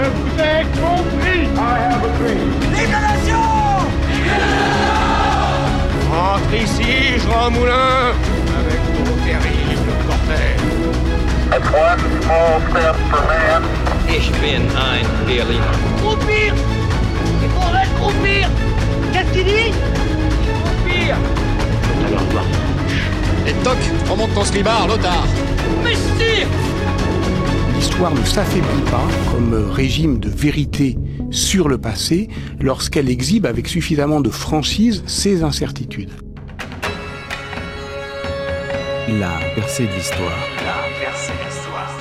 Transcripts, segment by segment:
Je vous ai compris. I have a dream. Vive la nation Rentre ici, Jean Moulin, avec ton terrible cortège. That's one small step for man. Ich bin ein Berliner. Groupir Il faudrait groupir Qu'est-ce qu'il dit? Groupir Et toc, remonte ton slibard, l'otard. Messie L'histoire ne s'affaiblit pas comme régime de vérité sur le passé lorsqu'elle exhibe avec suffisamment de franchise ses incertitudes. La percée de l'histoire. La percée de l'histoire.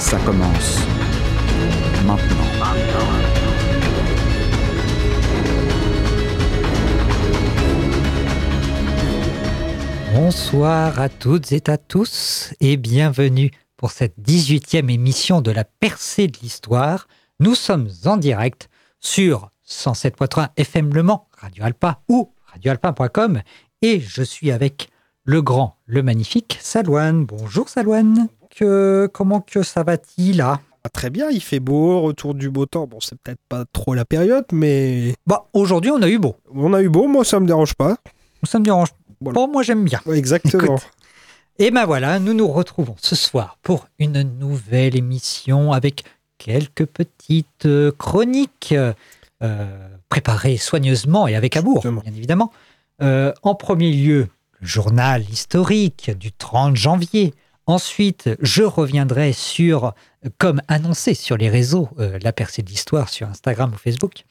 Ça commence maintenant. Maintenant. Bonsoir à toutes et à tous et bienvenue pour cette 18e émission de la percée de l'histoire. Nous sommes en direct sur 107.3 FM Le Mans, Radio Alpa ou radioalpa.com et je suis avec le grand, le magnifique Salouane. Bonjour Salouane, que, comment que ça va-t-il là? Très bien, il fait beau, retour du beau temps. Bon, c'est peut-être pas trop la période, mais. Bah, aujourd'hui, on a eu beau. On a eu beau, moi, ça me dérange pas. Ça me dérange. Voilà. Bon, moi, j'aime bien. Exactement. Écoute. Et ben voilà, nous nous retrouvons ce soir pour une nouvelle émission avec quelques petites euh, chroniques euh, préparées soigneusement et avec amour, bien évidemment. Euh, en premier lieu, le journal historique du 30 janvier. Ensuite, je reviendrai sur, comme annoncé sur les réseaux, euh, la percée de l'histoire sur Instagram ou Facebook,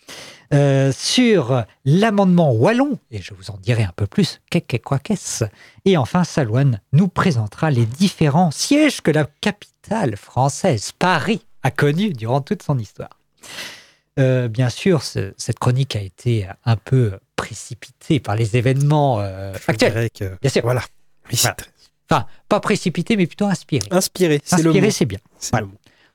euh, sur l'amendement wallon, et je vous en dirai un peu plus, qu'est-ce quoi qu'est-ce Et enfin, Salouane nous présentera les différents sièges que la capitale française, Paris, a connus durant toute son histoire. Euh, bien sûr, ce, cette chronique a été un peu précipitée par les événements euh, actuels. Que, bien sûr. Voilà. voilà. Enfin, pas précipité, mais plutôt inspiré. Inspiré, c'est le Inspiré, c'est bien. Voilà.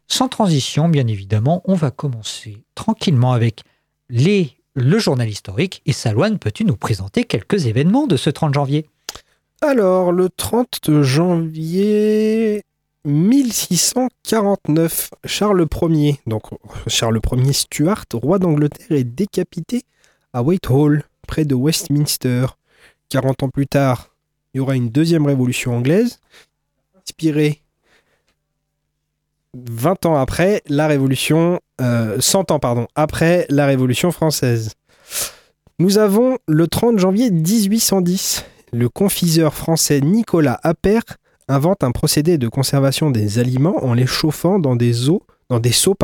Sans transition, bien évidemment, on va commencer tranquillement avec les, le journal historique. Et Salouane, peux-tu nous présenter quelques événements de ce 30 janvier? Alors, le 30 janvier 1649, Charles Ier, donc Charles Ier Stuart, roi d'Angleterre, est décapité à Whitehall, près de Westminster. 40 ans plus tard, il y aura une deuxième révolution anglaise, inspirée 20 ans après la révolution, euh, 100 ans pardon, après la révolution française. Nous avons le 30 janvier 1810, le confiseur français Nicolas Appert invente un procédé de conservation des aliments en les chauffant dans des eaux, dans des seaux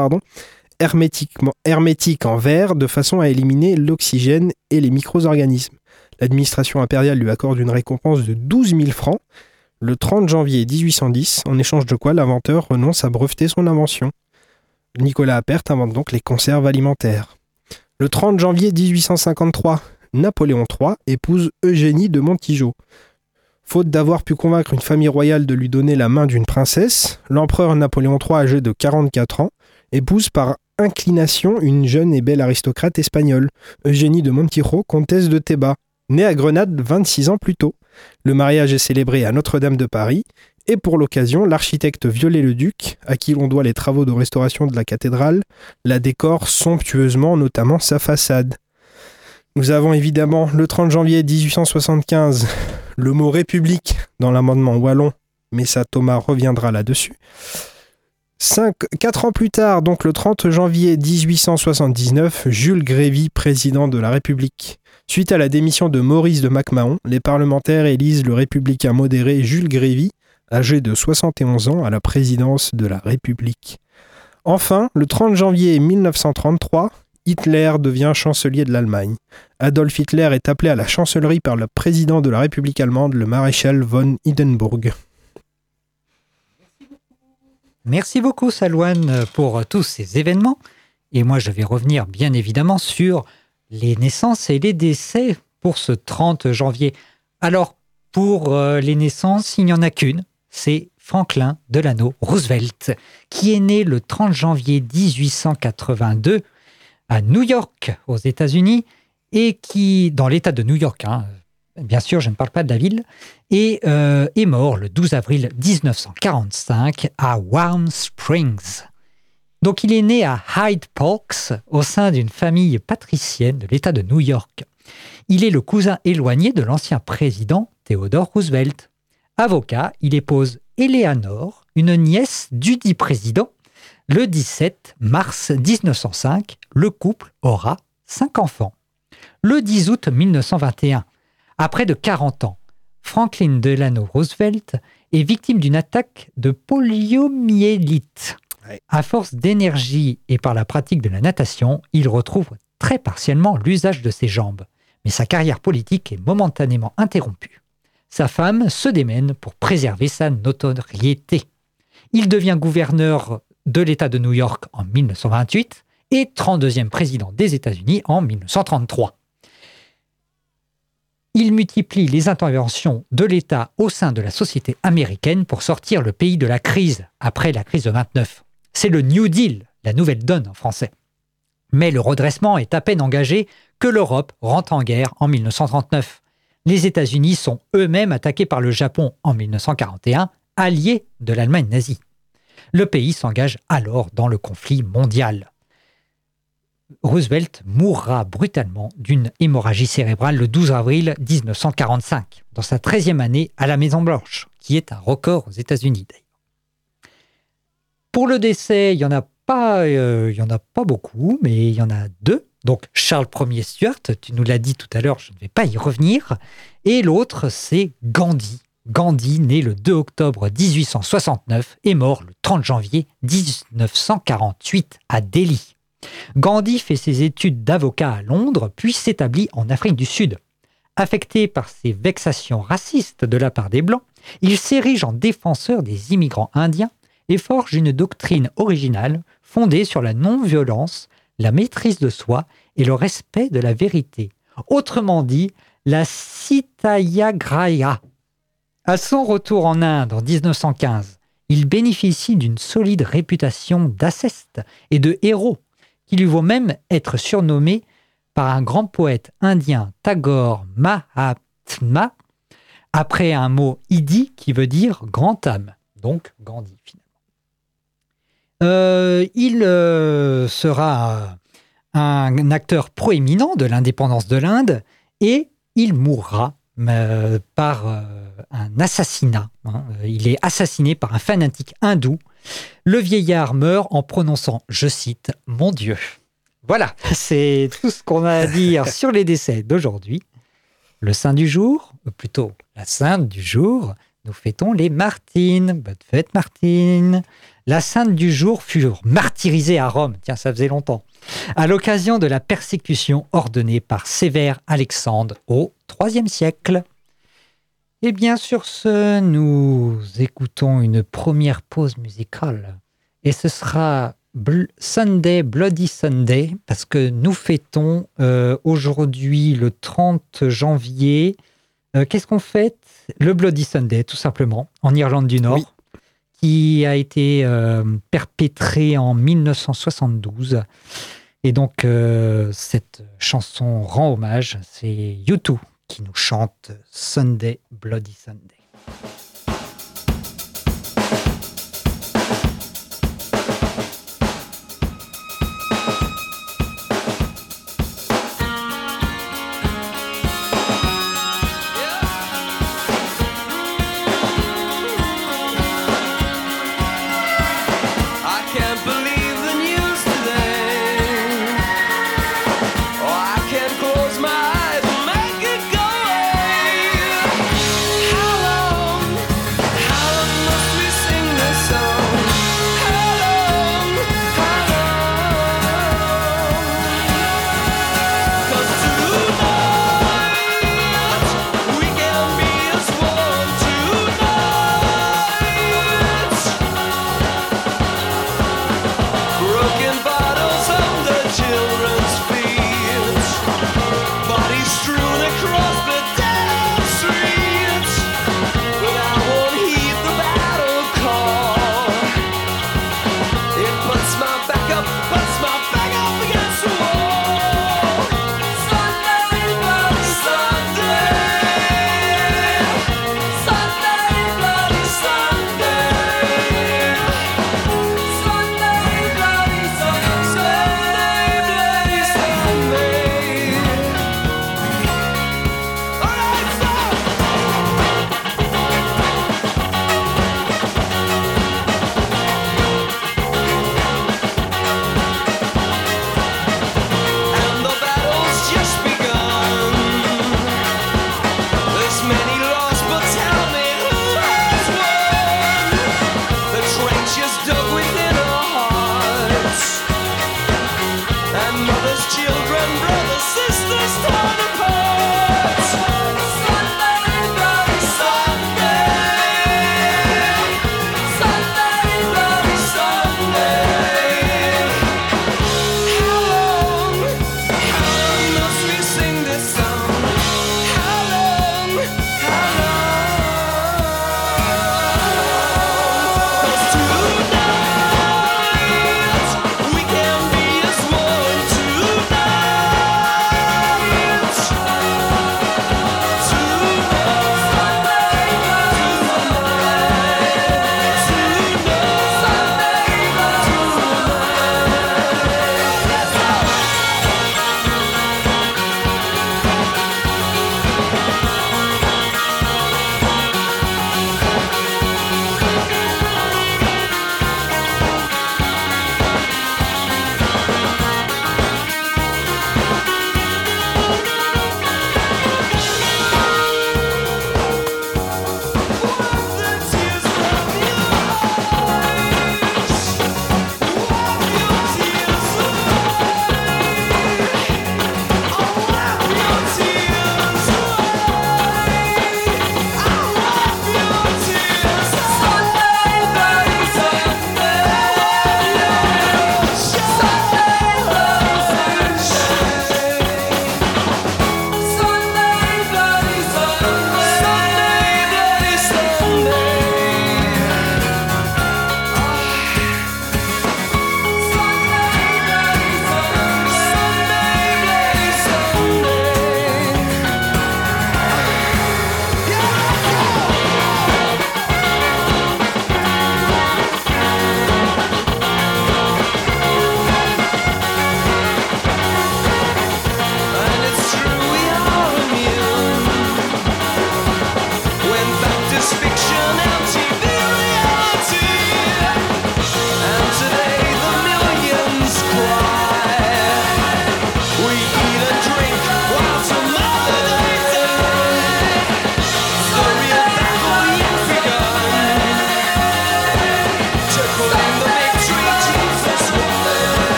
hermétiquement, hermétiques en verre de façon à éliminer l'oxygène et les micro-organismes. L'administration impériale lui accorde une récompense de 12 000 francs le 30 janvier 1810, en échange de quoi l'inventeur renonce à breveter son invention. Nicolas Appert invente donc les conserves alimentaires. Le 30 janvier 1853, Napoléon III épouse Eugénie de Montijo. Faute d'avoir pu convaincre une famille royale de lui donner la main d'une princesse, l'empereur Napoléon III, âgé de 44 ans, épouse par inclination une jeune et belle aristocrate espagnole, Eugénie de Montijo, comtesse de Théba, née à Grenade 26 ans plus tôt. Le mariage est célébré à Notre-Dame de Paris, et pour l'occasion, l'architecte Viollet-le-Duc, à qui l'on doit les travaux de restauration de la cathédrale, la décore somptueusement, notamment sa façade. Nous avons évidemment le 30 janvier 1875 le mot République dans l'amendement Wallon, mais ça Thomas reviendra là-dessus. Cinq, quatre ans plus tard, donc le 30 janvier 1879, Jules Grévy, président de la République. Suite à la démission de Maurice de MacMahon, les parlementaires élisent le républicain modéré Jules Grévy, âgé de 71 ans, à la présidence de la République. Enfin, le 30 janvier 1933, Hitler devient chancelier de l'Allemagne. Adolf Hitler est appelé à la chancellerie par le président de la République allemande, le maréchal von Hindenburg. Merci beaucoup, Salouane, pour tous ces événements. Et moi, je vais revenir bien évidemment sur les naissances et les décès pour ce 30 janvier. Alors, pour euh, les naissances, il n'y en a qu'une, c'est Franklin Delano Roosevelt, qui est né le 30 janvier 1882 à New York, aux États-Unis, et qui, dans l'État de New York, hein, bien sûr, je ne parle pas de la ville, et euh, est mort le 12 avril 1945 à Warm Springs. Donc il est né à Hyde Park au sein d'une famille patricienne de l'État de New York. Il est le cousin éloigné de l'ancien président Theodore Roosevelt. Avocat, il épouse Eleanor, une nièce du dit président. Le 17 mars 1905, le couple aura cinq enfants. Le 10 août 1921, après de 40 ans, Franklin Delano Roosevelt est victime d'une attaque de poliomyélite. À force d'énergie et par la pratique de la natation, il retrouve très partiellement l'usage de ses jambes. Mais sa carrière politique est momentanément interrompue. Sa femme se démène pour préserver sa notoriété. Il devient gouverneur de l'État de New York en 1928 et 32e président des États-Unis en 1933. Il multiplie les interventions de l'État au sein de la société américaine pour sortir le pays de la crise après la crise de 29. C'est le New Deal, la nouvelle donne en français. Mais le redressement est à peine engagé que l'Europe rentre en guerre en 1939. Les États-Unis sont eux-mêmes attaqués par le Japon en 1941, allié de l'Allemagne nazie. Le pays s'engage alors dans le conflit mondial. Roosevelt mourra brutalement d'une hémorragie cérébrale le 12 avril 1945, dans sa 13e année à la Maison-Blanche, qui est un record aux États-Unis d'ailleurs. Pour le décès, il n'y en, a pas, euh, en a pas beaucoup, mais il y en a deux. Donc Charles Ier Stuart, tu nous l'as dit tout à l'heure, je ne vais pas y revenir. Et l'autre, c'est Gandhi. Gandhi, né le 2 octobre 1869 et mort le 30 janvier 1948 à Delhi. Gandhi fait ses études d'avocat à Londres, puis s'établit en Afrique du Sud. Affecté par ces vexations racistes de la part des Blancs, il s'érige en défenseur des immigrants indiens et forge une doctrine originale fondée sur la non-violence, la maîtrise de soi et le respect de la vérité. Autrement dit, la Sitayagraya. À son retour en Inde en 1915, il bénéficie d'une solide réputation d'asceste et de héros qui lui vaut même être surnommé par un grand poète indien Tagore Mahatma, après un mot idi qui veut dire grand âme, donc Gandhi finalement. Euh, il euh, sera un acteur proéminent de l'indépendance de l'Inde et il mourra euh, par un assassinat. hein. Il est assassiné par un fanatique hindou le vieillard meurt en prononçant, je cite, Mon Dieu. Voilà, c'est tout ce qu'on a à dire sur les décès d'aujourd'hui. Le saint du jour, ou plutôt la sainte du jour, nous fêtons les Martines. Bonne fête Martine. La sainte du jour fut martyrisée à Rome, tiens, ça faisait longtemps, à l'occasion de la persécution ordonnée par Sévère Alexandre au IIIe siècle. Et bien sur ce, nous écoutons une première pause musicale. Et ce sera Bl- Sunday, Bloody Sunday, parce que nous fêtons euh, aujourd'hui le 30 janvier. euh, Qu'est-ce qu'on fête? Le Bloody Sunday, tout simplement, en Irlande du Nord, Oui. qui a été euh, perpétré en 1972. Et donc, cette chanson rend hommage. C'est U2 qui nous chante Sunday, Bloody Sunday.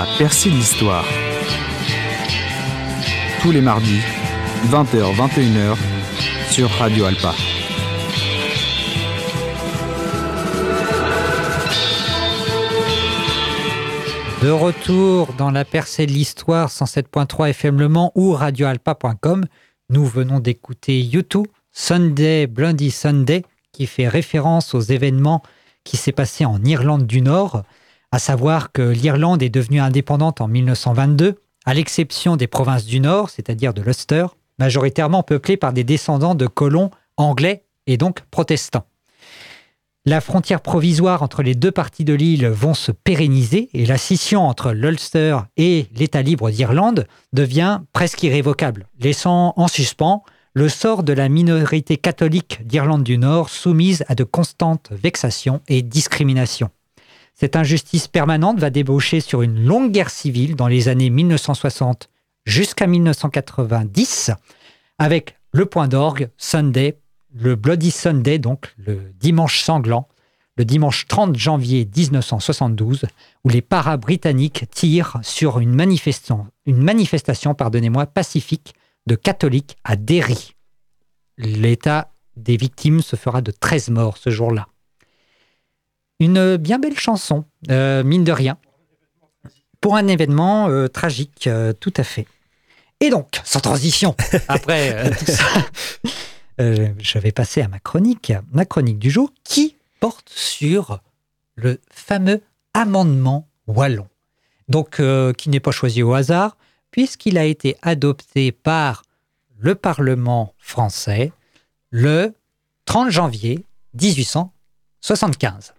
La percée de l'histoire. Tous les mardis, 20h-21h, sur Radio Alpa. De retour dans la percée de l'histoire 107.3 FM Le Mans ou radioalpa.com, nous venons d'écouter YouTube Sunday Bloody Sunday qui fait référence aux événements qui s'est passé en Irlande du Nord, à savoir que l'Irlande est devenue indépendante en 1922, à l'exception des provinces du Nord, c'est-à-dire de l'Ulster, majoritairement peuplées par des descendants de colons anglais et donc protestants. La frontière provisoire entre les deux parties de l'île vont se pérenniser et la scission entre l'Ulster et l'État libre d'Irlande devient presque irrévocable, laissant en suspens le sort de la minorité catholique d'Irlande du Nord soumise à de constantes vexations et discriminations. Cette injustice permanente va débaucher sur une longue guerre civile dans les années 1960 jusqu'à 1990, avec le point d'orgue Sunday le Bloody Sunday, donc le dimanche sanglant, le dimanche 30 janvier 1972, où les paras-britanniques tirent sur une manifestation, une manifestation pardonnez-moi, pacifique de catholiques à Derry. L'état des victimes se fera de 13 morts ce jour-là. Une bien belle chanson, euh, mine de rien, pour un événement euh, tragique, euh, tout à fait. Et donc, sans transition, après tout ça, je vais passer à ma chronique, ma chronique du jour, qui porte sur le fameux amendement wallon. Donc, qui n'est pas choisi au hasard, puisqu'il a été adopté par le Parlement français le 30 janvier 1875.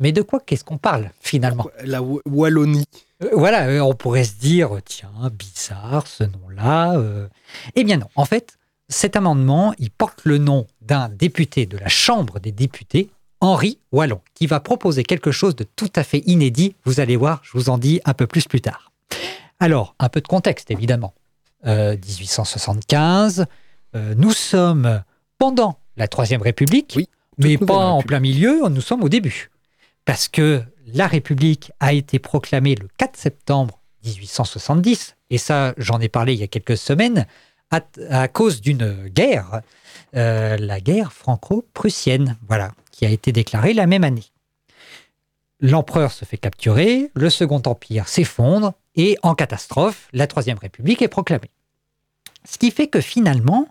Mais de quoi qu'est-ce qu'on parle finalement? La Wallonie. Euh, voilà, euh, on pourrait se dire, tiens, bizarre ce nom-là. euh. Eh bien non, en fait, cet amendement, il porte le nom d'un député de la Chambre des députés, Henri Wallon, qui va proposer quelque chose de tout à fait inédit. Vous allez voir, je vous en dis un peu plus plus tard. Alors, un peu de contexte, évidemment. Euh, 1875, euh, nous sommes pendant la Troisième République, Oui, mais pas en plein milieu, nous sommes au début. Parce que la République a été proclamée le 4 septembre 1870, et ça, j'en ai parlé il y a quelques semaines, à, cause d'une guerre, euh, la guerre franco-prussienne, voilà, qui a été déclarée la même année. L'empereur se fait capturer, le Second Empire s'effondre, et en catastrophe, la Troisième République est proclamée. Ce qui fait que finalement,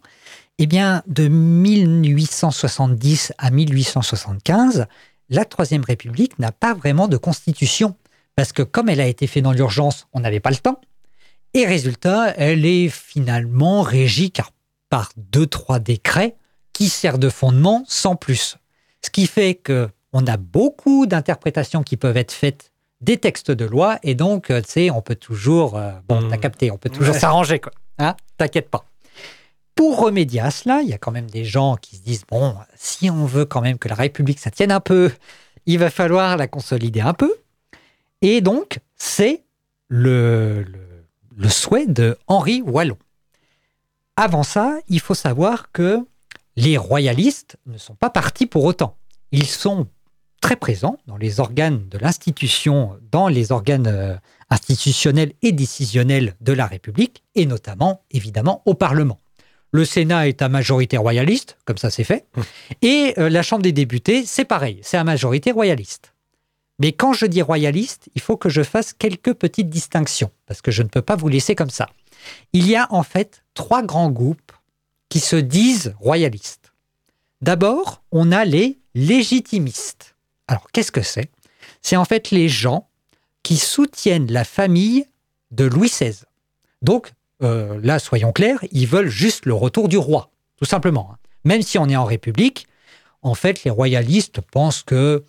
eh bien, de 1870 à 1875, la Troisième République n'a pas vraiment de constitution, parce que comme elle a été faite dans l'urgence, on n'avait pas le temps. Et résultat, elle est finalement régie car- par deux, trois décrets qui servent de fondement sans plus. Ce qui fait que on a beaucoup d'interprétations qui peuvent être faites des textes de loi et donc, euh, tu sais, on peut toujours, euh, bon, t'as capté, on peut toujours Ouais. s'arranger, quoi. Hein T'inquiète pas. Pour remédier à cela, il y a quand même des gens qui se disent, bon, si on veut quand même que la République, ça tienne un peu, il va falloir la consolider un peu. Et donc, c'est le, le, souhait de Henri Wallon. Avant ça, il faut savoir que les royalistes ne sont pas partis pour autant. Ils sont très présents dans les organes de l'institution, dans les organes euh, institutionnels et décisionnels de la République, et notamment, évidemment, au Parlement. Le Sénat est à majorité royaliste, comme ça c'est fait, et euh, la Chambre des députés, c'est pareil, c'est à majorité royaliste. Mais quand je dis royaliste, il faut que je fasse quelques petites distinctions, parce que je ne peux pas vous laisser comme ça. Il y a en fait trois grands groupes qui se disent royalistes. D'abord, on a les légitimistes. Alors, qu'est-ce que c'est? C'est en fait les gens qui soutiennent la famille de Louis XVI. Donc, euh, là, soyons clairs, ils veulent juste le retour du roi, tout simplement. hein. Même si on est en République, en fait, les royalistes pensent que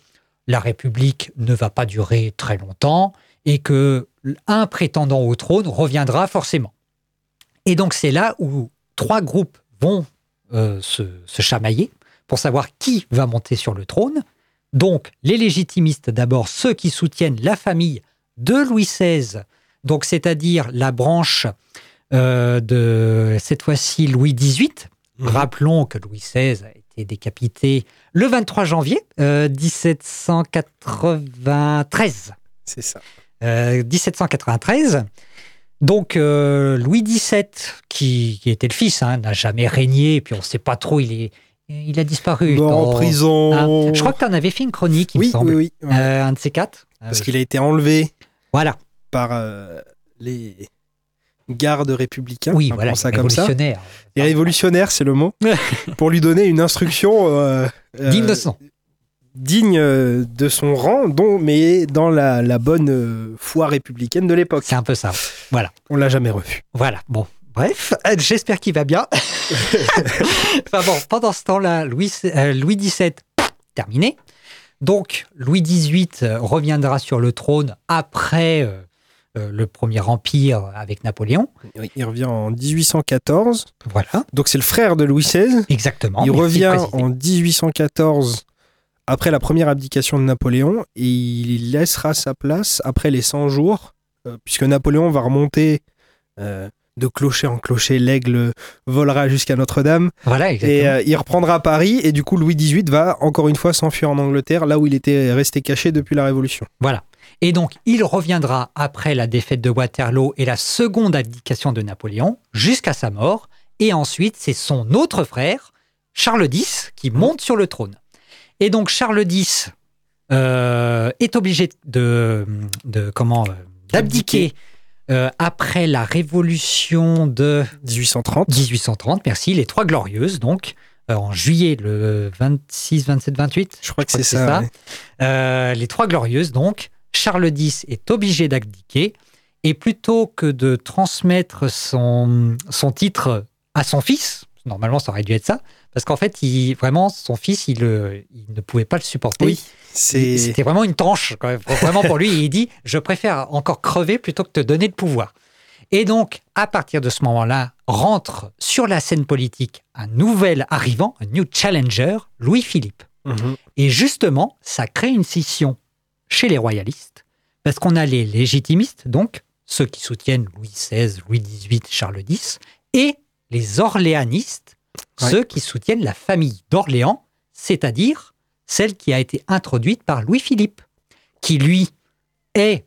la République ne va pas durer très longtemps et que un prétendant au trône reviendra forcément. Et donc, c'est là où trois groupes vont euh, se, se chamailler pour savoir qui va monter sur le trône. Donc, les légitimistes, d'abord, ceux qui soutiennent la famille de Louis XVI, donc c'est-à-dire la branche de cette fois-ci Louis XVIII. Rappelons que Louis XVI a été décapité le 23 janvier euh, 1793. C'est ça. euh, 1793. Donc euh, Louis XVII, qui, qui était le fils, hein, n'a jamais régné, et puis on ne sait pas trop, il, est, il a disparu. Mort en prison. Ah, je crois que tu en avais fait une chronique, il me oui, semble. oui, oui. ouais. Euh, un de ces quatre. Parce Euh, qu'il a été enlevé Voilà, par euh, les gardes républicains. oui, voilà, ça comme ça. révolutionnaire. C'est le mot. pour lui donner une instruction euh, euh, Digne de son. digne euh, de son rang, dont, mais dans la, la bonne foi républicaine de l'époque. C'est un peu ça. On l'a jamais revu. Voilà, bon. Bref, j'espère qu'il va bien. enfin bon, pendant ce temps-là, Louis, euh, Louis XVII, terminé. Donc, Louis XVIII reviendra sur le trône après euh, le Premier Empire avec Napoléon. Il revient en 1814. Voilà, Donc c'est le frère de Louis XVI. exactement. il revient en 1814 après la première abdication de Napoléon et il laissera sa place après les 100 jours, euh, puisque Napoléon va remonter euh, de clocher en clocher, l'aigle volera jusqu'à Notre-Dame Voilà, et exactement. euh, il reprendra Paris et du coup Louis XVIII va encore une fois s'enfuir en Angleterre, là où il était resté caché depuis la Révolution. Voilà. Et donc, il reviendra après la défaite de Waterloo et la seconde abdication de Napoléon jusqu'à sa mort. Et ensuite, c'est son autre frère, Charles X, qui monte sur le trône. Et donc, Charles X euh, est obligé de, de comment euh, d'abdiquer euh, après la révolution de 1830. 1830. Merci, les Trois Glorieuses, donc en juillet le 26, 27, 28. Je crois que c'est que c'est ça. ça. ouais. Euh, les Trois Glorieuses, donc, Charles X est obligé d'abdiquer et plutôt que de transmettre son, son titre à son fils, normalement ça aurait dû être ça, parce qu'en fait, il, vraiment, son fils, il, il ne pouvait pas le supporter. Oui, C'était vraiment une tranche, quand même, vraiment pour lui. Il dit Je préfère encore crever plutôt que te donner le pouvoir. Et donc, à partir de ce moment-là, rentre sur la scène politique un nouvel arrivant, un new challenger, Louis-Philippe. Mhm. Et justement, ça crée une scission chez les royalistes, parce qu'on a les légitimistes, donc ceux qui soutiennent Louis XVI, Louis XVIII, Charles X, et les orléanistes, ceux qui soutiennent la famille d'Orléans, c'est-à-dire celle qui a été introduite par Louis-Philippe, qui lui est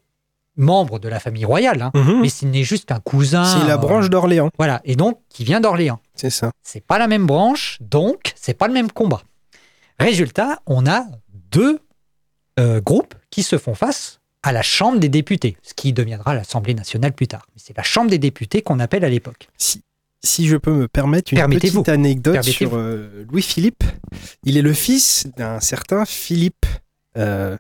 membre de la famille royale, hein, Mhm. mais ce n'est juste qu'un cousin. c'est la euh, branche d'Orléans, Voilà, et donc qui vient d'Orléans. c'est ça. C'est pas la même branche, donc c'est pas le même combat. Résultat, on a deux euh, groupes qui se font face à la Chambre des députés, ce qui deviendra l'Assemblée nationale plus tard. C'est la Chambre des députés qu'on appelle à l'époque. Si, si je peux me permettre une petite anecdote sur euh, Louis-Philippe. Il est le fils d'un certain Philippe. euh,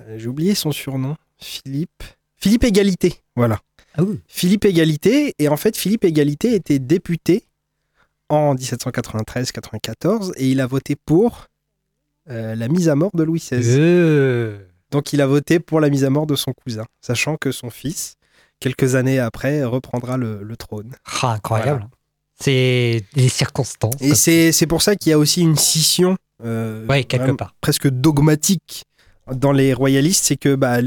euh, J'ai oublié son surnom. Philippe. Philippe Égalité. Voilà. Ah oui. Philippe Égalité. Et en fait, Philippe Égalité était député en 1793-94 et il a voté pour euh, la mise à mort de Louis XVI. Euh, Donc il a voté pour la mise à mort de son cousin, sachant que son fils, quelques années après, reprendra le, le trône. ah, incroyable. C'est les circonstances. Et c'est c'est pour ça qu'il y a aussi une scission euh, quelque part. presque dogmatique dans les royalistes, c'est que bah,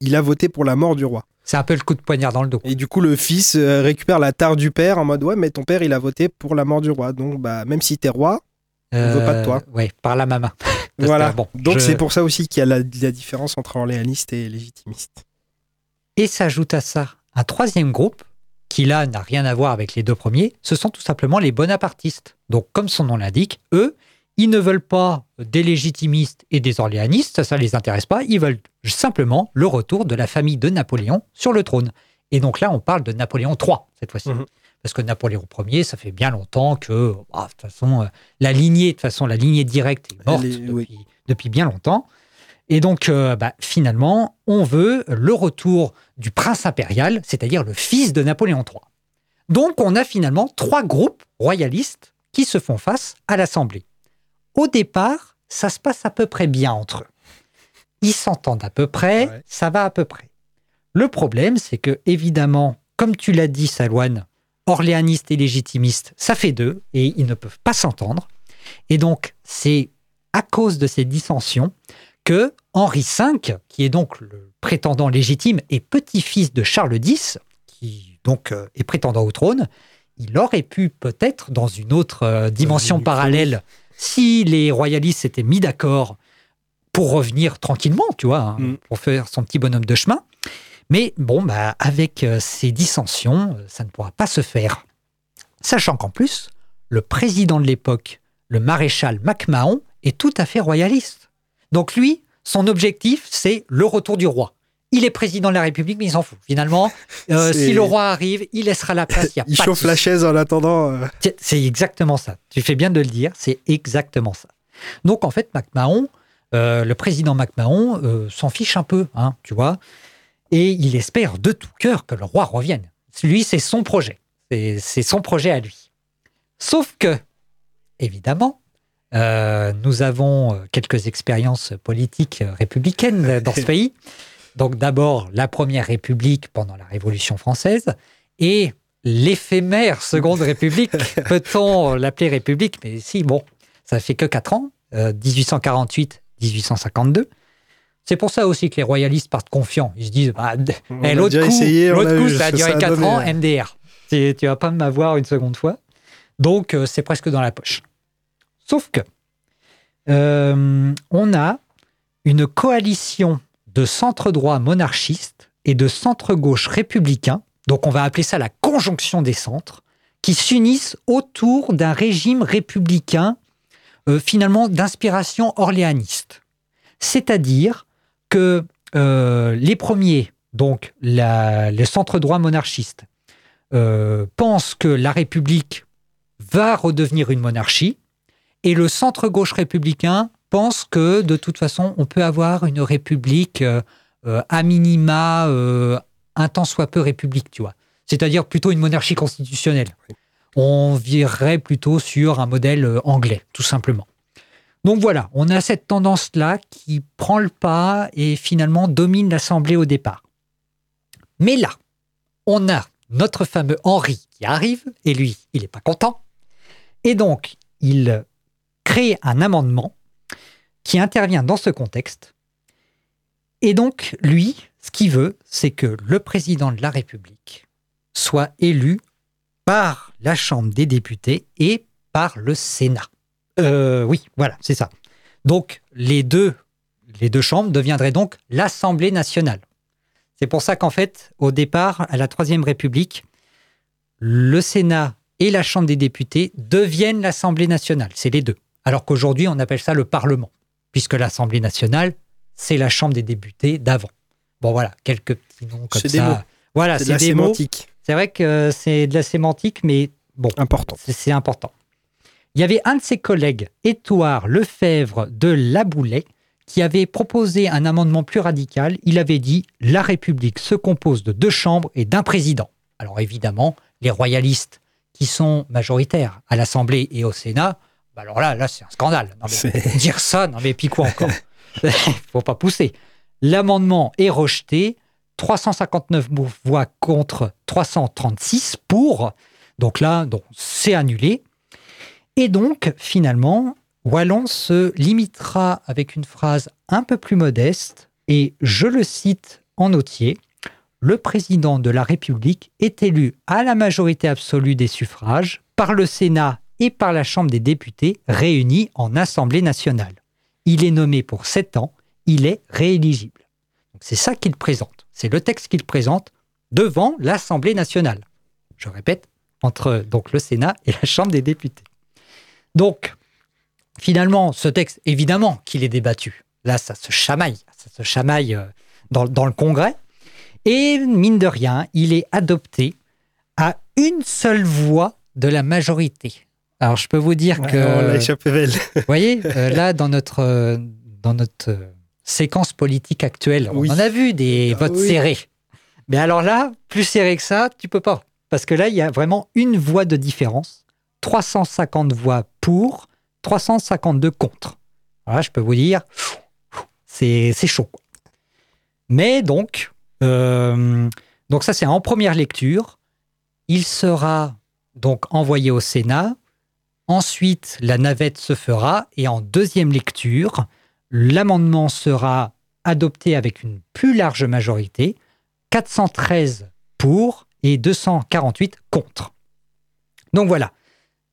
il a voté pour la mort du roi. C'est un peu le coup de poignard dans le dos. Et du coup, le fils euh, récupère la tare du père en mode ouais, mais ton père il a voté pour la mort du roi, donc bah même si t'es roi, On veut pas de toi. Oui, par la maman. Parce voilà. que, bon, donc je- c'est pour ça aussi qu'il y a la, la différence entre orléaniste et légitimiste. Et s'ajoute à ça un troisième groupe qui là n'a rien à voir avec les deux premiers, ce sont tout simplement les bonapartistes. Donc comme son nom l'indique, eux, ils ne veulent pas des légitimistes et des orléanistes, ça, ça les intéresse pas, ils veulent simplement le retour de la famille de Napoléon sur le trône. Et donc là, on parle de Napoléon III cette fois-ci. Mhm. Parce que Napoléon Ier, ça fait bien longtemps que, bah, de toute façon, euh, la lignée, de toute façon, la lignée directe est morte est- depuis, oui. depuis bien longtemps. Et donc, euh, bah, finalement, on veut le retour du prince impérial, c'est-à-dire le fils de Napoléon III. Donc, on a finalement trois groupes royalistes qui se font face à l'Assemblée. Au départ, ça se passe à peu près bien entre eux. Ils s'entendent à peu près, Ouais. ça va à peu près. Le problème, c'est que, évidemment, comme tu l'as dit, Salouane, orléaniste et légitimiste, ça fait deux, et ils ne peuvent pas s'entendre. Et donc, c'est à cause de ces dissensions que Henri V, qui est donc le prétendant légitime et petit-fils de Charles X, qui donc euh, est prétendant au trône, il aurait pu peut-être, dans une autre euh, dimension parallèle, si les royalistes s'étaient mis d'accord pour revenir tranquillement, tu vois, hein, Mm. pour faire son petit bonhomme de chemin, Mais bon, bah, avec euh, ces dissensions, euh, ça ne pourra pas se faire. Sachant qu'en plus, le président de l'époque, le maréchal MacMahon, est tout à fait royaliste. Donc lui, son objectif, c'est le retour du roi. Il est président de la République, mais il s'en fout. Finalement, euh, si le roi arrive, il laissera la place. Il, y a Il pas de chauffe la chaise en attendant. euh, C'est- exactement ça. Tu fais bien de le dire, c'est exactement ça. Donc en fait, MacMahon, euh, le président MacMahon s'en fiche un peu, hein, tu vois, et il espère de tout cœur que le roi revienne. Lui, c'est son projet. C'est son projet à lui. Sauf que, évidemment, euh, nous avons euh, quelques expériences politiques euh, républicaines dans ce pays. Donc d'abord la première République pendant la Révolution française et l'éphémère Seconde République. Peut-on l'appeler République? Mais si, bon, ça fait que 4 ans, euh, 1848-1852. C'est pour ça aussi que les royalistes partent confiants. Ils se disent, bah, eh, l'autre coup, essayé, l'autre coup, ça a duré ça a 4 donné, ans, ouais. MDR. Tu tu vas pas m'avoir une seconde fois. Donc, euh, c'est presque dans la poche. Sauf que, euh, on a une coalition de centre-droit monarchiste et de centre-gauche républicain, donc on va appeler ça la conjonction des centres, qui s'unissent autour d'un régime républicain euh, finalement d'inspiration orléaniste. C'est-à-dire que euh, les premiers, donc la- le centre-droit monarchiste, euh, pensent que la République va redevenir une monarchie, et le centre-gauche républicain pense que de toute façon, on peut avoir une république euh, à minima, un tant soit peu république, tu vois. C'est-à-dire plutôt une monarchie constitutionnelle. On virerait plutôt sur un modèle anglais, tout simplement. Donc voilà, on a cette tendance-là qui prend le pas et finalement domine l'Assemblée au départ. Mais là, on a notre fameux Henri qui arrive, et lui, il n'est pas content. Et donc, il crée un amendement qui intervient dans ce contexte. Et donc, lui, ce qu'il veut, c'est que le président de la République soit élu par la Chambre des députés et par le Sénat. Euh, oui, voilà, c'est ça. Donc, les deux, les deux chambres deviendraient donc l'Assemblée nationale. C'est pour ça qu'en fait, au départ, à la Troisième République, le Sénat et la Chambre des députés deviennent l'Assemblée nationale. C'est les deux. Alors qu'aujourd'hui, on appelle ça le Parlement, puisque l'Assemblée nationale, c'est la Chambre des députés d'avant. Bon, voilà, quelques petits noms comme ça. des mots. Voilà, C'est de la des sémantique. C'est vrai que c'est de la sémantique, mais bon, Important. c'est important. Il y avait un de ses collègues, Étoile Lefebvre de Laboulay, qui avait proposé un amendement plus radical. Il avait dit La République se compose de deux chambres et d'un président. Alors évidemment, les royalistes qui sont majoritaires à l'Assemblée et au Sénat, bah alors là, là c'est un scandale. Non, mais C'est- dire ça, non mais puis quoi encore? Il faut pas pousser. L'amendement est rejeté. 359 voix contre 336 pour. Donc là, c'est annulé. Et donc, finalement, Wallon se limitera avec une phrase un peu plus modeste, et je le cite en entier. Le président de la République est élu à la majorité absolue des suffrages par le Sénat et par la Chambre des députés réunis en Assemblée nationale. Il est nommé pour sept ans, il est rééligible. C'est ça qu'il présente. C'est le texte qu'il présente devant l'Assemblée nationale. Je répète, entre donc le Sénat et la Chambre des députés. Donc, finalement, ce texte, évidemment qu'il est débattu. Là, ça se chamaille, ça se chamaille euh, dans, dans le Congrès. Et mine de rien, il est adopté à une seule voix de la majorité. Alors, je peux vous dire Ouais, que... on l'a échappé belle. Vous voyez, euh, là, dans notre, euh, dans notre séquence politique actuelle, Oui. on en a vu des Ah votes oui. serrés. Mais alors là, plus serré que ça, tu peux pas. Parce que là, il y a vraiment une voix de différence. 350 voix pour, 352 contre. Voilà, je peux vous dire, c'est chaud. Mais donc, euh, donc ça c'est en première lecture. Il sera donc envoyé au Sénat. Ensuite, la navette se fera et en deuxième lecture, l'amendement sera adopté avec une plus large majorité, 413 pour et 248 contre. Donc voilà,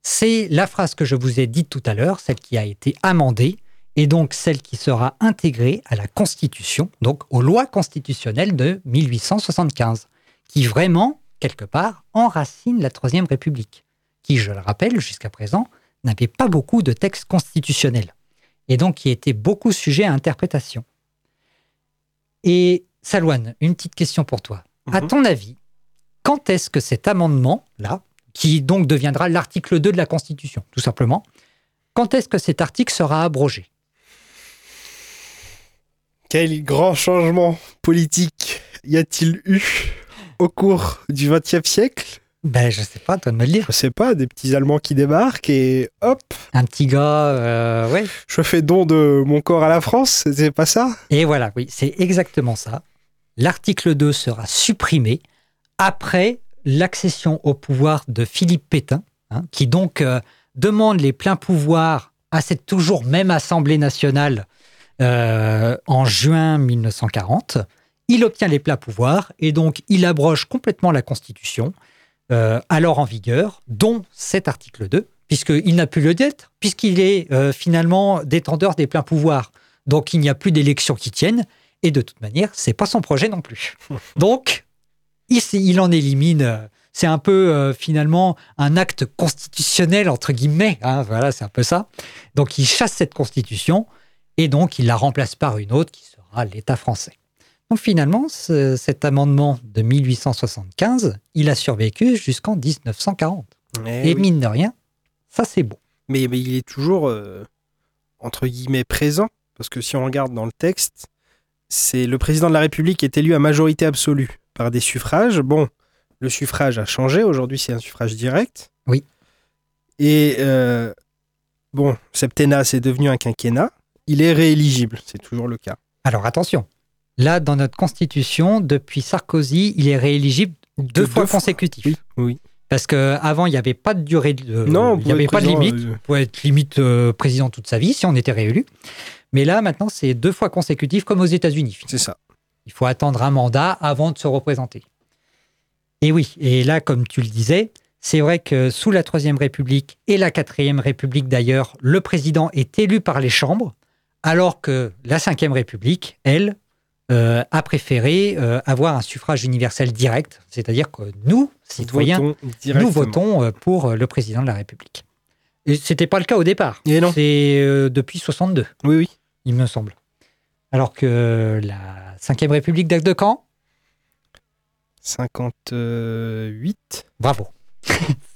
c'est la phrase que je vous ai dite tout à l'heure, celle qui a été amendée, et donc celle qui sera intégrée à la Constitution, donc aux lois constitutionnelles de 1875, qui vraiment, quelque part, enracine la Troisième République, qui, je le rappelle, jusqu'à présent, n'avait pas beaucoup de textes constitutionnels, et donc qui était beaucoup sujet à interprétation. Et Salouane, une petite question pour toi. À Mhm. ton avis, quand est-ce que cet amendement-là, qui donc deviendra l'article 2 de la Constitution, tout simplement, quand est-ce que cet article sera abrogé? Quel grand changement politique y a-t-il eu au cours du XXe siècle? Ben, je sais pas, toi de me le dire. Je sais pas, des petits Allemands qui débarquent et hop, Un petit gars, euh, ouais. je fais don de mon corps à la France, c'est pas ça? Et voilà, oui, c'est exactement ça. L'article 2 sera supprimé après l'accession au pouvoir de Philippe Pétain, hein, qui donc euh, demande les pleins pouvoirs à cette toujours même Assemblée nationale euh, en juin 1940. Il obtient les pleins pouvoirs et donc il abroge complètement la Constitution, euh, alors en vigueur, dont cet article 2, puisqu'il n'a plus le d'être, puisqu'il est finalement détenteur des pleins pouvoirs. Donc il n'y a plus d'élections qui tiennent, et de toute manière, c'est pas son projet non plus. Donc, il, il en élimine. euh, C'est un peu euh, finalement un acte constitutionnel entre guillemets. hein, voilà, c'est un peu ça. Donc, il chasse cette constitution et donc il la remplace par une autre qui sera l'État français. Donc finalement, ce- cet amendement de 1875, il a survécu jusqu'en 1940. Eh et oui. mine de rien, ça c'est beau. mais, mais il est toujours, euh, entre guillemets, présent, parce que si on regarde dans le texte, c'est le président de la République est élu à majorité absolue par des suffrages. Bon, le suffrage a changé, aujourd'hui c'est un suffrage direct. Oui. Et euh, bon, septennat, c'est devenu un quinquennat. Il est rééligible, c'est toujours le cas. Alors attention, là dans notre constitution, depuis Sarkozy, il est rééligible deux deux fois fois. consécutifs. Oui, oui. Parce qu'avant, il n'y avait pas de durée, de, Non, il n'y avait pour pas de limite. euh, pouvait être limite euh, président toute sa vie si on était réélu. Mais là, maintenant, c'est deux fois consécutif comme aux États-Unis. C'est ça. Il faut attendre un mandat avant de se représenter. Et oui, et là, comme tu le disais, c'est vrai que sous la Troisième République et la Quatrième République d'ailleurs, le président est élu par les chambres, alors que la Cinquième République, elle, euh, a préféré euh, avoir un suffrage universel direct, c'est-à-dire que nous, citoyens, Votons nous votons euh, pour le président de la République. Et c'était pas le cas au départ. Et non. C'est euh, depuis 62, Oui, oui. il me semble. Alors que la Cinquième République date de quand 58. Bravo.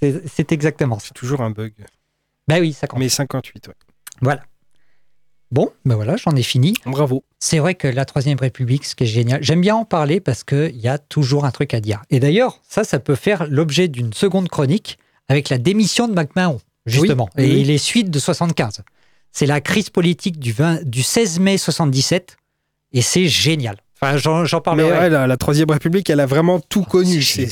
c'est exactement ça. C'est toujours un bug. Ben oui, ça compte. Mais 58, ouais. Voilà. Bon, ben voilà, j'en ai fini. Bravo. C'est vrai que la Troisième République, ce qui est génial, j'aime bien en parler parce qu'il y a toujours un truc à dire. Et d'ailleurs, ça, ça peut faire l'objet d'une seconde chronique avec la démission de McMahon, justement, Oui, et oui. les suites de 75. C'est la crise politique du, 20 du 16 mai 77, et c'est génial. Enfin, j'en parlerai. ouais, la, la Troisième République, elle a vraiment tout Oh, connu. c'est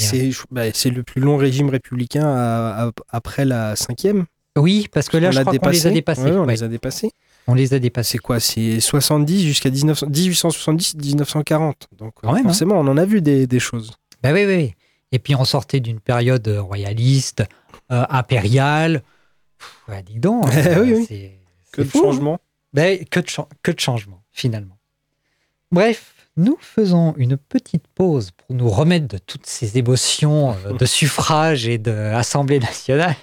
bah, c'est le plus long régime républicain à- à- après la Cinquième. Oui, parce que là, On je crois qu'on les a dépassés. Ouais, on Ouais, les a dépassés. on les a dépassés. C'est quoi? C'est 70 jusqu'à 19 1870-1940. Donc Quand même, hein. forcément, on en a vu des, des choses. Ben oui, oui. Et puis on sortait d'une période euh, royaliste, euh, impériale. Pff, ouais, dis donc. Euh, oui, oui. Que de fou, hein. changements. Ben, que, de chan- que de changements, finalement. Bref, nous faisons une petite pause pour nous remettre de toutes ces émotions euh, de suffrage et d'Assemblée nationale.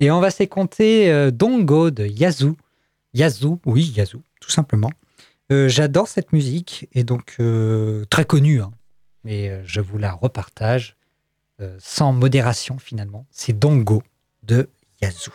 Et on va s'écouter euh, Dongo de Yazoo. Yazoo, oui, Yazoo, tout simplement. Euh, J'adore cette musique, et donc euh, très connue, hein. mais je vous la repartage euh, sans modération finalement. C'est Dongo de Yazoo.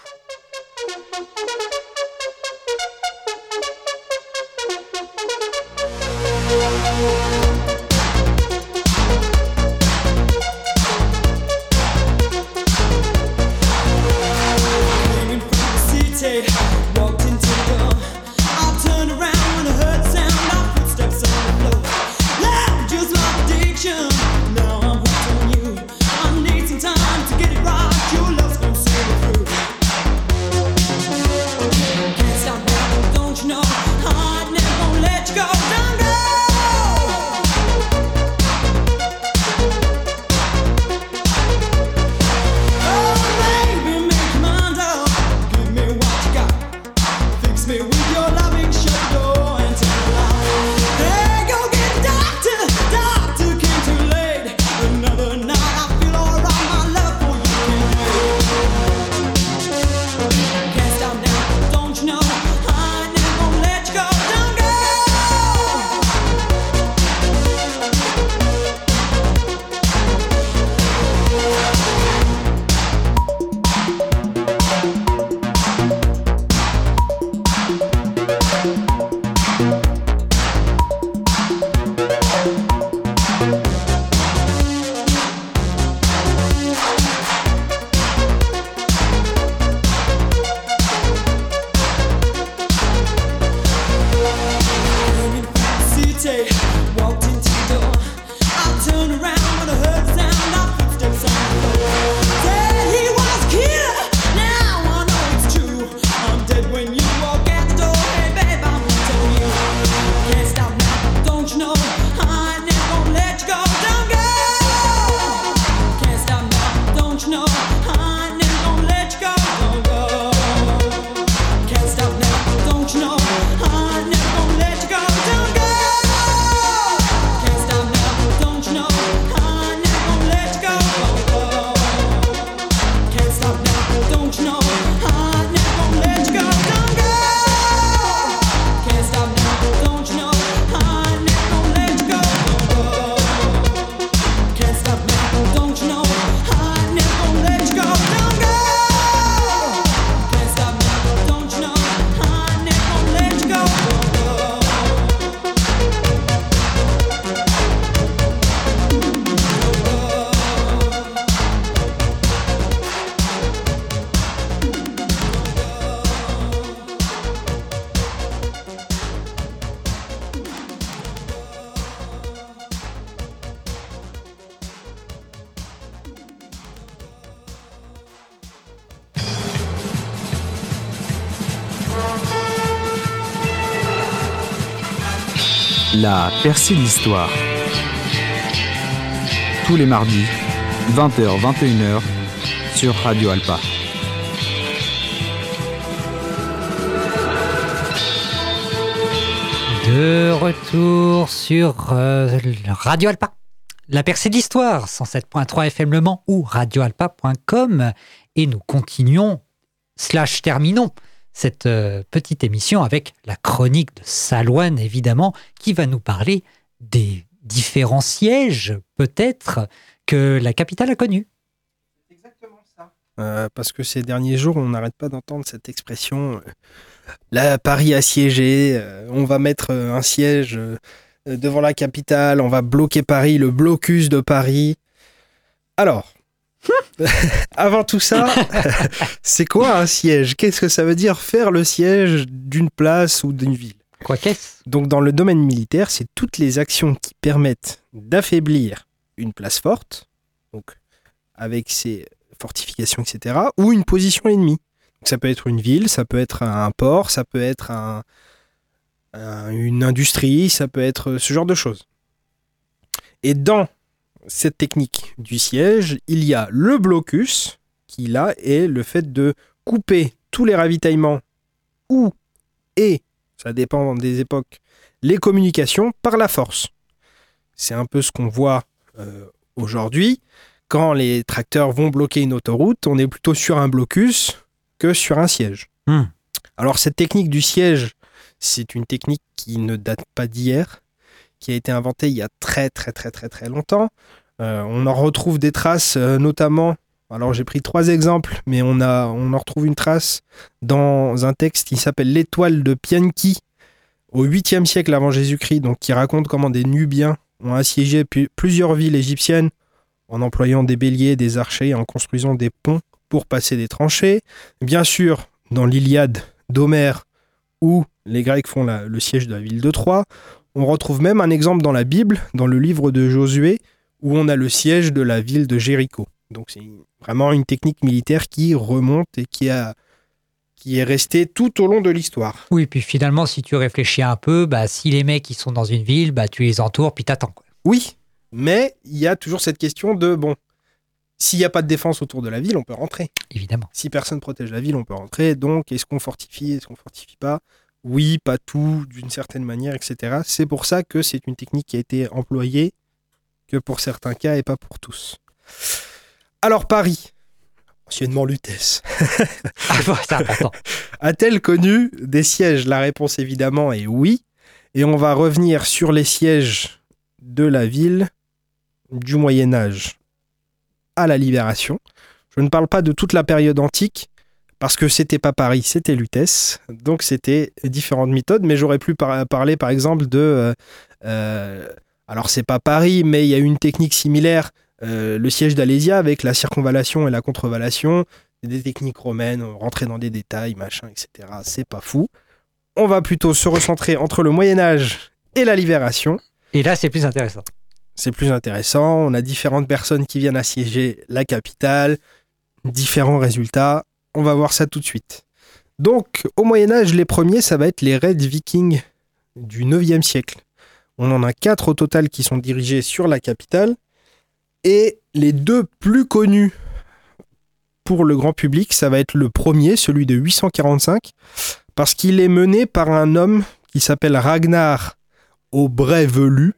La percée de l'histoire. Tous les mardis, 20h-21h, sur Radio Alpa. De retour sur euh, Radio Alpa. La percée de l'histoire, 107.3 FM Le Mans ou radioalpa.com. Et nous continuons, slash terminons, cette euh, petite émission avec la chronique de Salouane, évidemment, qui va nous parler des différents sièges, peut-être, que la capitale a connus. Euh, parce que ces derniers jours, on n'arrête pas d'entendre cette expression euh, Paris assiégé, euh, on va mettre un siège devant la capitale, on va bloquer Paris, le blocus de Paris. Alors, avant tout ça, c'est quoi un siège? Qu'est-ce que ça veut dire faire le siège d'une place ou d'une ville? Quoi qu'est-ce? Donc dans le domaine militaire, c'est toutes les actions qui permettent d'affaiblir une place forte, donc avec ses fortifications, etc., ou une position ennemie. Donc, ça peut être une ville, ça peut être un port, ça peut être un- un- une industrie, ça peut être ce genre de choses. Et dans cette technique du siège, il y a le blocus, qui là est le fait de couper tous les ravitaillements ou et, ça dépend des époques, les communications par la force. C'est un peu ce qu'on voit euh, aujourd'hui. Quand les tracteurs vont bloquer une autoroute, on est plutôt sur un blocus que sur un siège. Hmm. Alors cette technique du siège, c'est une technique qui ne date pas d'hier, qui a été inventée il y a très très très très très longtemps. Euh, on en retrouve des traces, euh, notamment. Alors j'ai pris trois exemples, mais on, en retrouve une trace dans un texte qui s'appelle L'étoile de Pianki au 8e siècle avant Jésus-Christ, qui raconte comment des Nubiens ont assiégé plusieurs villes égyptiennes en employant des béliers, des archers, et en construisant des ponts pour passer des tranchées. Bien sûr, dans l'Iliade d'Homère, où les Grecs font le siège de la ville de Troie, on retrouve même un exemple dans la Bible, dans le livre de Josué, où on a le siège de la ville de Jéricho. Donc c'est vraiment une technique militaire qui remonte et qui, a, qui est restée tout au long de l'histoire. Oui, puis finalement, si tu réfléchis un peu, bah, si les mecs ils sont dans une ville, bah, tu les entoures, puis t'attends. Oui, mais il y a toujours cette question de, bon, s'il n'y a pas de défense autour de la ville, on peut rentrer. Évidemment. Si personne protège la ville, on peut rentrer. Donc, est-ce qu'on fortifie, est-ce qu'on fortifie pas? Oui, pas tout, d'une certaine manière, etc. C'est pour ça que c'est une technique qui a été employée que pour certains cas et pas pour tous. Alors, Paris, anciennement Lutèce, Ah, a-t-elle connu des sièges? La réponse évidemment est oui. Et on va revenir sur les sièges de la ville du Moyen Âge à la Libération. Je ne parle pas de toute la période antique parce que c'était pas Paris, c'était Lutèce. Donc c'était différentes méthodes, mais j'aurais pu par- parler par exemple de euh, euh, alors c'est pas Paris, mais il y a une technique similaire, euh, le siège d'Alésia avec la circonvallation et la contrevallation, des techniques romaines, rentrer dans des détails, machin, etc. C'est pas fou. On va plutôt se recentrer entre le Moyen Âge et la Libération. Et là, c'est plus intéressant. C'est plus intéressant. On a différentes personnes qui viennent assiéger la capitale, différents résultats. On va voir ça tout de suite. Donc, au Moyen Âge, les premiers, ça va être les raids vikings du 9e siècle. On en a quatre au total qui sont dirigés sur la capitale. Et les deux plus connus pour le grand public, ça va être le premier, celui de 845, parce qu'il est mené par un homme qui s'appelle Ragnar au brais velu.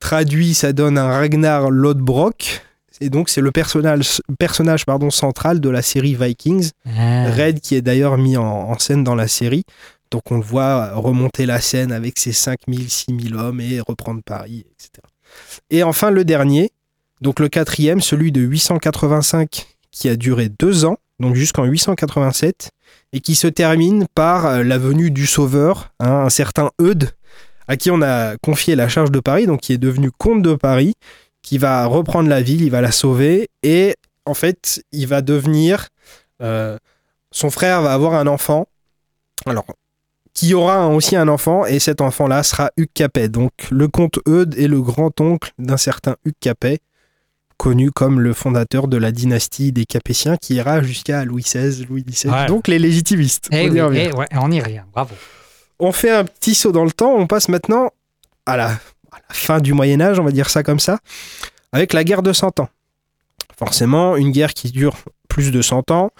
Traduit, ça donne un Ragnar Lodbrok. Et donc, c'est le personnage, personnage pardon, central de la série Vikings. Ah. Red, qui est d'ailleurs mis en, en scène dans la série. Donc, on le voit remonter la scène avec ses 5000, 6000 hommes et reprendre Paris, etc. Et enfin, le dernier, donc le quatrième, celui de 885, qui a duré deux ans, donc jusqu'en 887, et qui se termine par euh, la venue du sauveur, hein, un certain Eudes, à qui on a confié la charge de Paris, donc qui est devenu comte de Paris, qui va reprendre la ville, il va la sauver, et en fait, il va devenir... euh, son frère va avoir un enfant, alors, qui aura aussi un enfant, et cet enfant-là sera Hugues Capet. Donc, le comte Eudes est le grand-oncle d'un certain Hugues Capet, connu comme le fondateur de la dynastie des Capétiens, qui ira jusqu'à Louis XVI, Louis XVII, Voilà. donc les légitimistes. Eh On y oui, eh ouais, on y revient. Bravo. On fait un petit saut dans le temps, on passe maintenant à la, à la fin du Moyen Âge, on va dire ça comme ça, avec la guerre de 100 ans. Forcément, une guerre qui dure plus de 100 ans,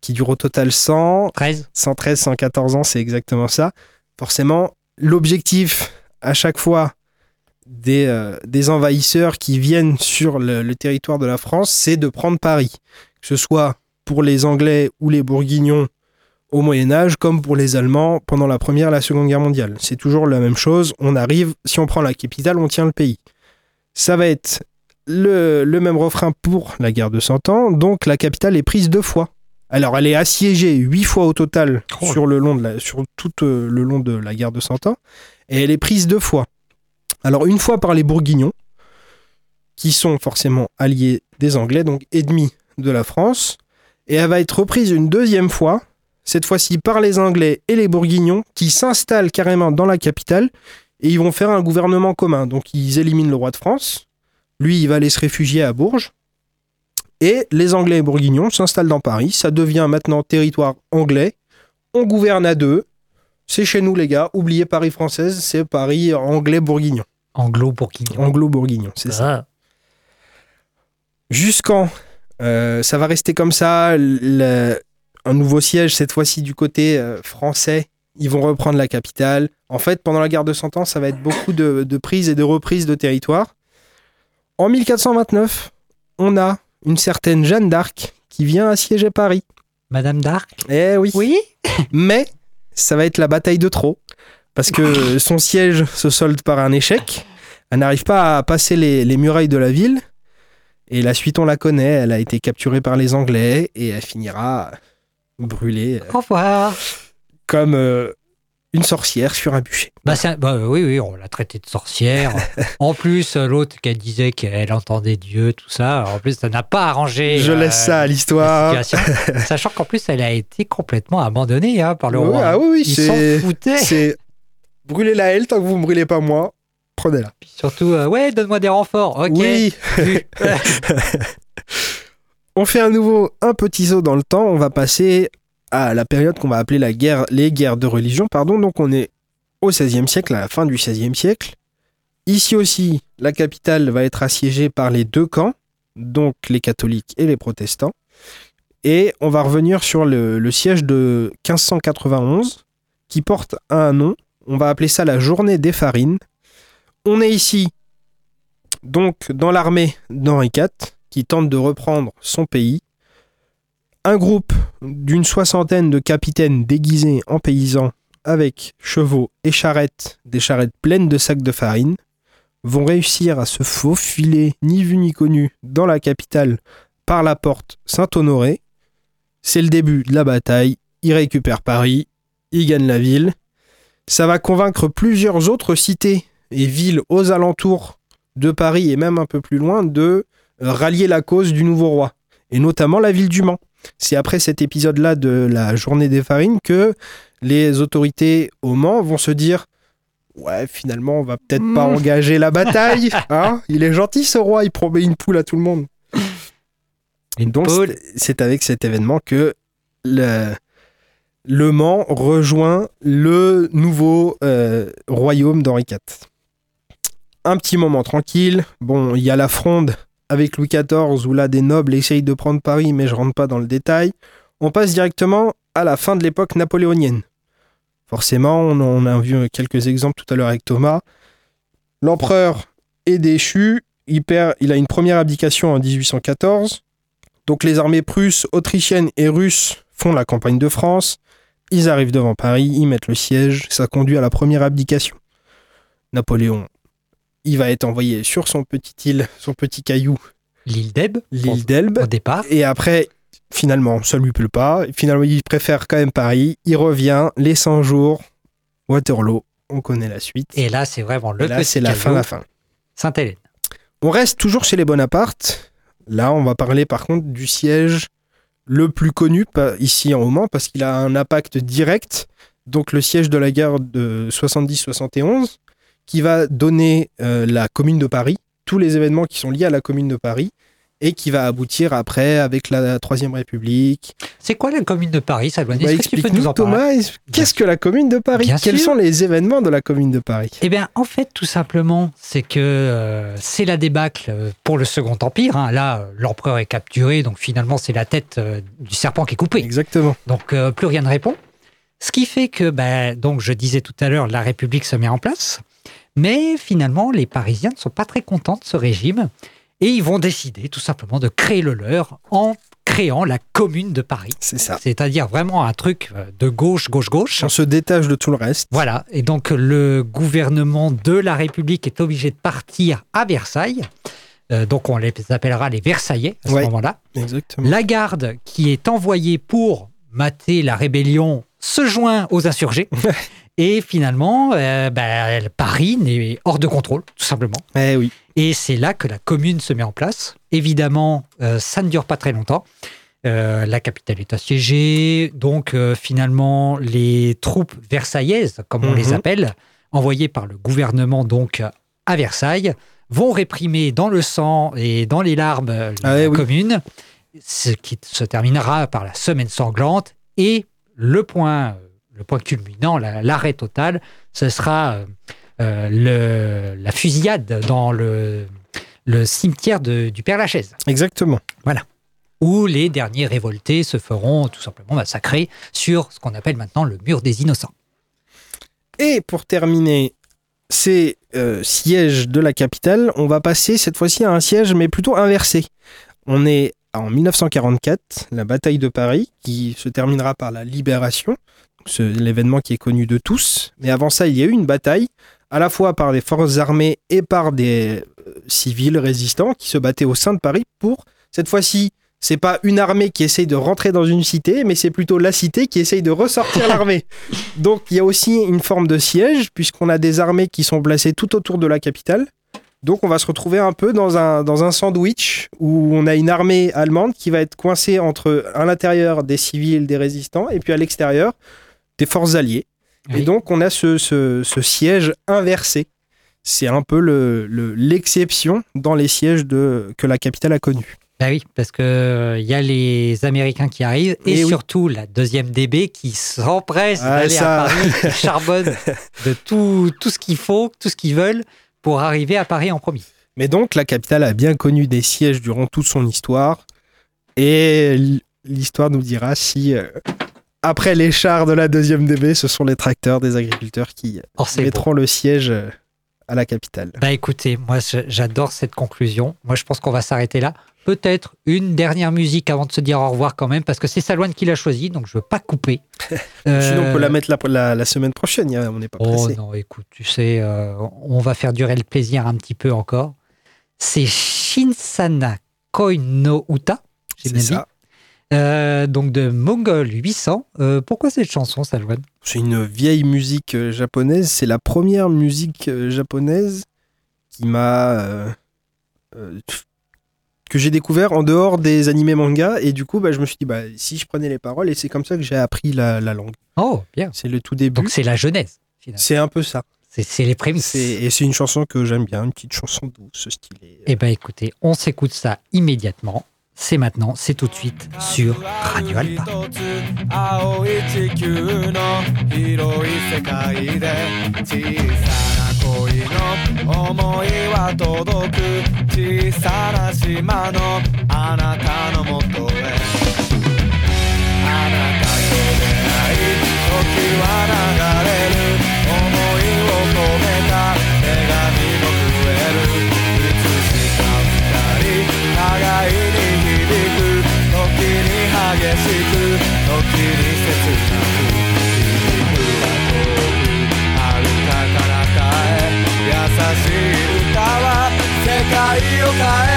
qui dure au total 100, 13. 113, 114 ans, c'est exactement ça. Forcément, l'objectif à chaque fois des, euh, des envahisseurs qui viennent sur le, le territoire de la France, c'est de prendre Paris. Que ce soit pour les Anglais ou les Bourguignons au Moyen Âge, comme pour les Allemands pendant la Première et la Seconde Guerre mondiale. C'est toujours la même chose. On arrive, si on prend la capitale, on tient le pays. Ça va être le, le même refrain pour la guerre de 100 ans. Donc la capitale est prise deux fois. Alors elle est assiégée huit fois au total Oh. sur le long de la, sur tout euh, le long de la guerre de 100 ans, et elle est prise deux fois. Alors une fois par les Bourguignons, qui sont forcément alliés des Anglais, donc ennemis de la France, et elle va être reprise une deuxième fois, cette fois-ci par les Anglais et les Bourguignons, qui s'installent carrément dans la capitale, et ils vont faire un gouvernement commun. Donc ils éliminent le roi de France, lui il va aller se réfugier à Bourges, et les Anglais et Bourguignons s'installent dans Paris, ça devient maintenant territoire anglais, on gouverne à deux, c'est chez nous les gars, oubliez Paris française, c'est Paris anglais-bourguignon. Anglo-bourguignon. Anglo-bourguignon, c'est ça. Ah. Jusqu'en. euh, ça va rester comme ça. le- un nouveau siège, cette fois-ci du côté euh, français. Ils vont reprendre la capitale. En fait, pendant la guerre de 100 ans, ça va être beaucoup de, de prises et de reprises de territoire. En 1429, on a une certaine Jeanne d'Arc qui vient assiéger Paris. Madame d'Arc? Eh oui. Oui. Mais ça va être la bataille de trop. Parce que son siège se solde par un échec. Elle n'arrive pas à passer les, les murailles de la ville. Et la suite, on la connaît. Elle a été capturée par les Anglais et elle finira brûlée euh, Au revoir. comme euh, une sorcière sur un bûcher. Bah, un- bah, oui, oui, on l'a traitée de sorcière. en plus, euh, l'autre qui disait qu'elle entendait Dieu, tout ça. En plus, ça n'a pas arrangé. Je euh, laisse ça à l'histoire. Sachant qu'en plus, elle a été complètement abandonnée hein, par le Oui, roi. ah oui, oui, Ils c'est- s'en foutaient. C'est brûler la elle tant que vous ne brûlez pas moi. Prenez-la. Surtout, euh, ouais, donne-moi des renforts. Ok. Oui. On fait à nouveau un petit saut dans le temps. On va passer à la période qu'on va appeler la guerre, les guerres de religion. Pardon. Donc on est au XVIe siècle, à la fin du XVIe siècle. Ici aussi, la capitale va être assiégée par les deux camps, donc les catholiques et les protestants. Et on va revenir sur le, le siège de 1591, qui porte un nom. On va appeler ça la journée des farines. On est ici, donc, dans l'armée d'Henri IV, qui tente de reprendre son pays. Un groupe d'une soixantaine de capitaines déguisés en paysans avec chevaux et charrettes, des charrettes pleines de sacs de farine, vont réussir à se faufiler, ni vu ni connu, dans la capitale par la porte Saint-Honoré. C'est le début de la bataille. Ils récupèrent Paris, ils gagnent la ville. Ça va convaincre plusieurs autres cités et villes aux alentours de Paris et même un peu plus loin de rallier la cause du nouveau roi, et notamment la ville du Mans. C'est après cet épisode-là de la journée des farines que les autorités au Mans vont se dire Ouais, finalement, on va peut-être pas Mm. engager la bataille. hein il est gentil ce roi, il promet une poule à tout le monde. Et donc, c'est- c'est avec cet événement que le, le Mans rejoint le nouveau euh, royaume d'Henri IV. Un petit moment tranquille. Bon, il y a la fronde avec Louis XIV où là des nobles essayent de prendre Paris, mais je rentre pas dans le détail. On passe directement à la fin de l'époque napoléonienne. Forcément, on en a vu quelques exemples tout à l'heure avec Thomas. L'empereur est déchu, il, perd, il a une première abdication en 1814. Donc les armées prusses, autrichiennes et russes font la campagne de France. Ils arrivent devant Paris, ils mettent le siège, ça conduit à la première abdication. Napoléon, il va être envoyé sur son petit île, son petit caillou, L'île d'Elbe. l'île d'Elbe. Au départ. Et après, finalement, ça lui plaît pas. Finalement, il préfère quand même Paris. Il revient, les 100 jours, Waterloo, on connaît la suite. Et là, c'est vraiment le Et là, c'est la fin, la fin. Sainte-Hélène. On reste toujours chez les Bonaparte. Là, on va parler par contre du siège le plus connu ici en Oman parce qu'il a un impact direct. Donc le siège de la guerre de 70-71 qui va donner euh, la commune de Paris, tous les événements qui sont liés à la commune de Paris. et qui va aboutir après avec la Troisième République. C'est quoi la commune de Paris, Salouane Bah, Explique-nous, Thomas, est-ce- qu'est-ce que la Commune de Paris? Bien Quels sûr. sont les événements de la Commune de Paris? Eh bien, en fait, tout simplement, c'est que euh, c'est la débâcle euh, pour le Second Empire. hein. Là, l'empereur est capturé, donc finalement, c'est la tête euh, du serpent qui est coupée. Exactement. Donc, euh, plus rien ne répond. Ce qui fait que, ben, donc, je disais tout à l'heure, la République se met en place. Mais finalement, les Parisiens ne sont pas très contents de ce régime. Et ils vont décider tout simplement de créer le leur en créant la Commune de Paris. C'est ça. C'est-à-dire vraiment un truc euh, de gauche, gauche, gauche. On se détache de tout le reste. Voilà, et donc le gouvernement de la République est obligé de partir à Versailles. Euh, donc on les appellera les Versaillais à ce Ouais. moment-là. Exactement. La garde qui est envoyée pour mater la rébellion se joint aux insurgés. et finalement, euh, ben, Paris n'est hors de contrôle, tout simplement. Eh oui. Et c'est là que la commune se met en place. Évidemment, euh, ça ne dure pas très longtemps. Euh, la capitale est assiégée. Donc, finalement, les troupes versaillaises, comme on Mhm. les appelle, envoyées par le gouvernement donc à Versailles, vont réprimer dans le sang et dans les larmes Ah la eh oui. commune, ce qui se terminera par la semaine sanglante. Et le point, le point culminant, la- l'arrêt total, ce sera euh, euh, le- la fusillade dans le, le cimetière de- du Père Lachaise, Exactement. où les derniers révoltés se feront tout simplement massacrer sur ce qu'on appelle maintenant le mur des innocents. Et pour terminer ces euh, sièges de la capitale, on va passer cette fois-ci à un siège, mais plutôt inversé. On est en 1944, la bataille de Paris, qui se terminera par la libération, c'est l'événement qui est connu de tous. Mais avant ça, il y a eu une bataille, à la fois par les forces armées et par des euh, civils résistants qui se battaient au sein de Paris pour, cette fois-ci, c'est pas une armée qui essaye de rentrer dans une cité, mais c'est plutôt la cité qui essaye de ressortir l'armée. Donc il y a aussi une forme de siège, puisqu'on a des armées qui sont placées tout autour de la capitale. Donc on va se retrouver un peu dans un, dans un sandwich où on a une armée allemande qui va être coincée entre à l'intérieur des civils, des résistants, et puis à l'extérieur des forces alliées. Et donc on a ce, ce- ce siège inversé. C'est un peu le- le- l'exception dans les sièges de, que la capitale a connus. Bah oui, parce que euh, y a les Américains qui arrivent et, Et oui. surtout la deuxième DB qui s'empresse Ah, d'aller ça. à Paris, qui charbonne de tout, tout ce qu'il faut, tout ce qu'ils veulent pour arriver à Paris en premier. Mais donc, la capitale a bien connu des sièges durant toute son histoire. Et l'histoire nous dira si, euh, après les chars de la deuxième DB, ce sont les tracteurs des agriculteurs qui c'est mettront le siège euh, à la capitale. Bah écoutez, moi j'adore cette conclusion. Moi je pense qu'on va s'arrêter là. Peut-être une dernière musique avant de se dire au revoir quand même, parce que c'est Salouane qui l'a choisi, donc je veux pas couper. Sinon, on peut la Euh, mettre la, la- la semaine prochaine, on n'est pas Oh pressé. non, écoute, tu sais, euh, on va faire durer le plaisir un petit peu encore. C'est Shinsana Koi no Uta, j'ai bien ça. dit. Euh, donc de Mongol 800. Euh, pourquoi cette chanson, Salouane C'est une vieille musique japonaise. C'est la première musique japonaise qui m'a. Que j'ai découvert en dehors des animés manga. Et du coup, bah, je me suis dit, bah, si je prenais les paroles, et c'est comme ça que j'ai appris la, la langue. Oh, bien. C'est le tout début. Donc c'est la genèse, finalement. C'est un peu ça. C'est c'est les prémices. Et c'est une chanson que j'aime bien, une petite chanson douce, stylée. Eh bien écoutez, on s'écoute ça immédiatement. C'est maintenant, c'est tout de suite sur Radio Alpa. 青い地球の広い世界で小さな恋の思いは届く小さな島のあなたのもとへ。あなたと出会い時は流れ aí eu caí.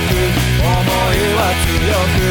く思いは強く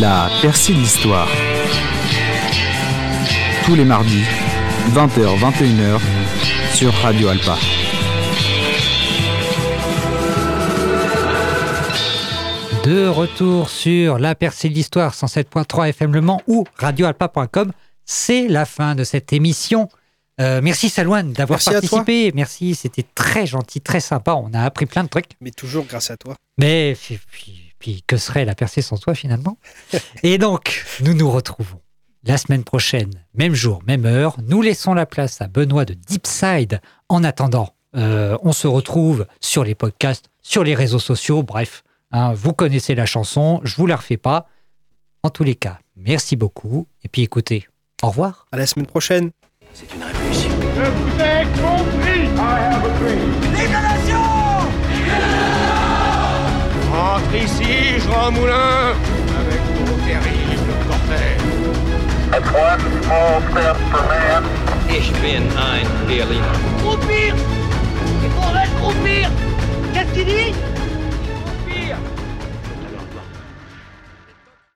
La percée de l'histoire. Tous les mardis, 20h-21h, sur Radio Alpa. De retour sur la percée de l'histoire 107.3 FM Le Mans ou radioalpa.com. C'est la fin de cette émission. Euh, merci Salouane d'avoir Merci à toi. participé. Merci, c'était très gentil, très sympa. On a appris plein de trucs. Mais toujours grâce à toi. Mais puis, puis- puis que serait la percée sans toi finalement? Et donc, nous nous retrouvons la semaine prochaine, même jour, même heure. Nous laissons la place à Benoît de Deepside. En attendant, euh, on se retrouve sur les podcasts, sur les réseaux sociaux, bref. hein, vous connaissez la chanson, je vous la refais pas. En tous les cas, merci beaucoup. Et puis écoutez, au revoir. À la semaine prochaine. Je vous ai compris Vive la nation entre ici, Jean Moulin, avec ton terrible cortège. That's one small step for man. Ich bin ein Berliner. Groupir Il faudrait groupir Qu'est-ce qu'il dit?